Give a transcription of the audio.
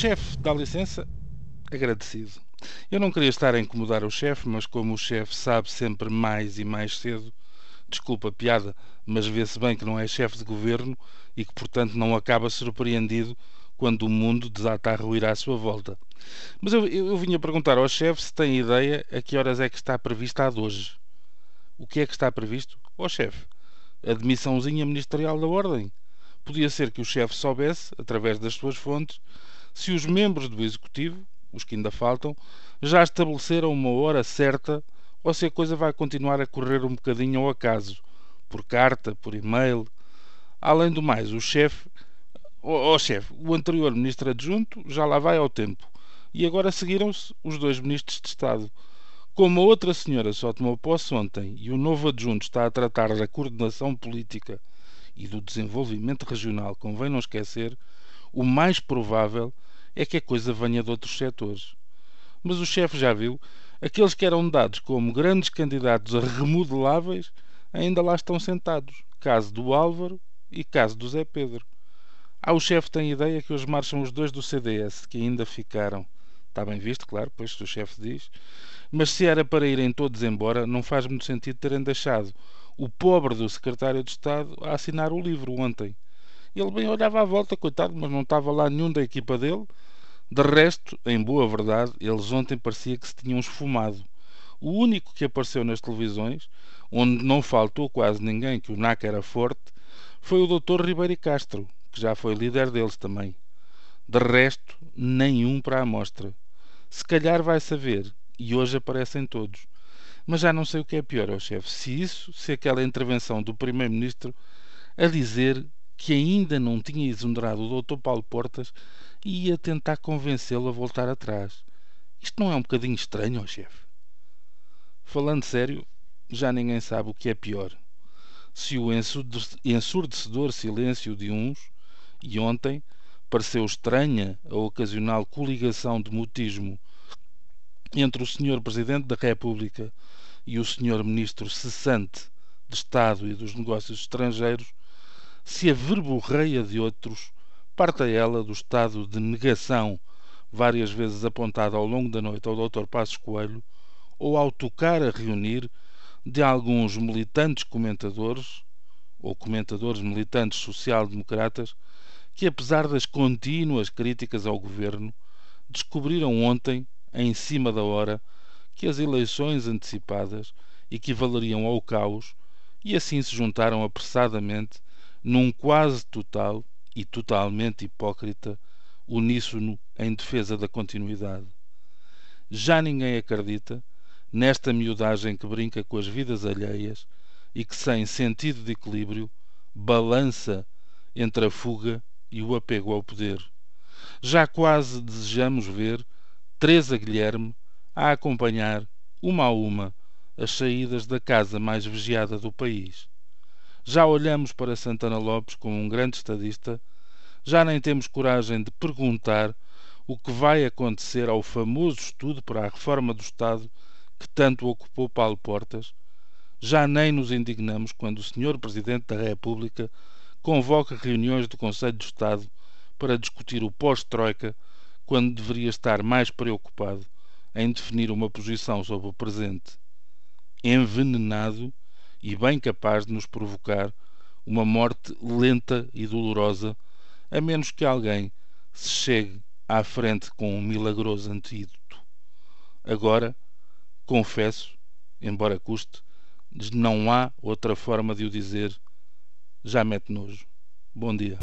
chefe, dá licença? Agradecido. Eu não queria estar a incomodar o chefe, mas como o chefe sabe sempre mais e mais cedo, desculpa a piada, mas vê-se bem que não é chefe de governo e que, portanto, não acaba surpreendido quando o mundo desata a ruir à sua volta. Mas eu, eu, eu vinha perguntar ao chefe se tem ideia a que horas é que está prevista a de hoje. O que é que está previsto? Ó oh, chefe, a demissãozinha ministerial da Ordem. Podia ser que o chefe soubesse, através das suas fontes, se os membros do Executivo, os que ainda faltam, já estabeleceram uma hora certa ou se a coisa vai continuar a correr um bocadinho ao acaso, por carta, por e-mail. Além do mais, o chefe oh, oh, chefe, o anterior ministro adjunto já lá vai ao tempo. E agora seguiram-se os dois ministros de Estado. Como a outra senhora só tomou posse ontem e o novo adjunto está a tratar da coordenação política e do desenvolvimento regional, convém não esquecer, o mais provável é que a coisa venha de outros setores. Mas o chefe já viu, aqueles que eram dados como grandes candidatos a remodeláveis ainda lá estão sentados. Caso do Álvaro e caso do Zé Pedro. Ah, o chefe tem ideia que hoje marcham os dois do CDS, que ainda ficaram. Está bem visto, claro, pois o chefe diz. Mas se era para irem todos embora, não faz muito sentido terem deixado o pobre do secretário de Estado a assinar o livro ontem. Ele bem olhava à volta, coitado, mas não estava lá nenhum da equipa dele. De resto, em boa verdade, eles ontem parecia que se tinham esfumado. O único que apareceu nas televisões, onde não faltou quase ninguém que o NAC era forte, foi o Dr. Ribeiro Castro, que já foi líder deles também. De resto, nenhum para a amostra. Se calhar vai saber, e hoje aparecem todos. Mas já não sei o que é pior, ó chefe, se isso, se aquela intervenção do Primeiro-Ministro a dizer que ainda não tinha exonerado o Dr. Paulo Portas e ia tentar convencê-lo a voltar atrás. Isto não é um bocadinho estranho, ó chefe? Falando sério, já ninguém sabe o que é pior. Se o ensurdecedor silêncio de uns e ontem pareceu estranha a ocasional coligação de mutismo entre o Sr. Presidente da República e o Sr. Ministro cessante de Estado e dos Negócios Estrangeiros, se a verborreia de outros parta ela do estado de negação várias vezes apontado ao longo da noite ao Dr. Passos Coelho, ou ao tocar a reunir de alguns militantes comentadores, ou comentadores militantes social-democratas, que, apesar das contínuas críticas ao governo, descobriram ontem, em cima da hora, que as eleições antecipadas equivaleriam ao caos e assim se juntaram apressadamente num quase total e totalmente hipócrita uníssono em defesa da continuidade. Já ninguém acredita nesta miudagem que brinca com as vidas alheias e que, sem sentido de equilíbrio, balança entre a fuga e o apego ao poder. Já quase desejamos ver Teresa Guilherme a acompanhar, uma a uma, as saídas da casa mais vigiada do país. Já olhamos para Santana Lopes como um grande estadista, já nem temos coragem de perguntar o que vai acontecer ao famoso estudo para a reforma do Estado que tanto ocupou Paulo Portas, já nem nos indignamos quando o Sr. Presidente da República convoca reuniões do Conselho de Estado para discutir o pós-Troika, quando deveria estar mais preocupado em definir uma posição sobre o presente. Envenenado e bem capaz de nos provocar uma morte lenta e dolorosa, a menos que alguém se chegue à frente com um milagroso antídoto. Agora, confesso, embora custe, não há outra forma de o dizer já mete nojo. Bom dia.